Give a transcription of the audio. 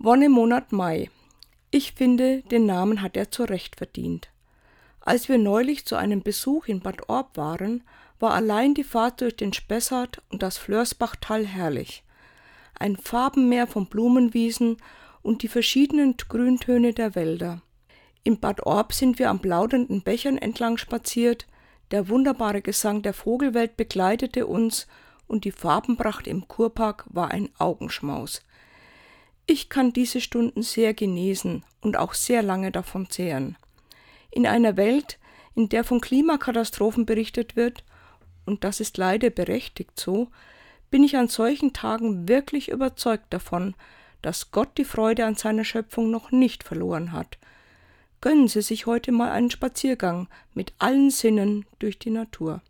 Wonnemonat Mai. Ich finde, den Namen hat er zu Recht verdient. Als wir neulich zu einem Besuch in Bad Orb waren, war allein die Fahrt durch den Spessart und das Flörsbachtal herrlich. Ein Farbenmeer von Blumenwiesen und die verschiedenen Grüntöne der Wälder. In Bad Orb sind wir an plaudernden Bächern entlang spaziert, der wunderbare Gesang der Vogelwelt begleitete uns und die Farbenpracht im Kurpark war ein Augenschmaus. Ich kann diese Stunden sehr genießen und auch sehr lange davon zehren. In einer Welt, in der von Klimakatastrophen berichtet wird, und das ist leider berechtigt so, bin ich an solchen Tagen wirklich überzeugt davon, dass Gott die Freude an seiner Schöpfung noch nicht verloren hat. Gönnen Sie sich heute mal einen Spaziergang mit allen Sinnen durch die Natur.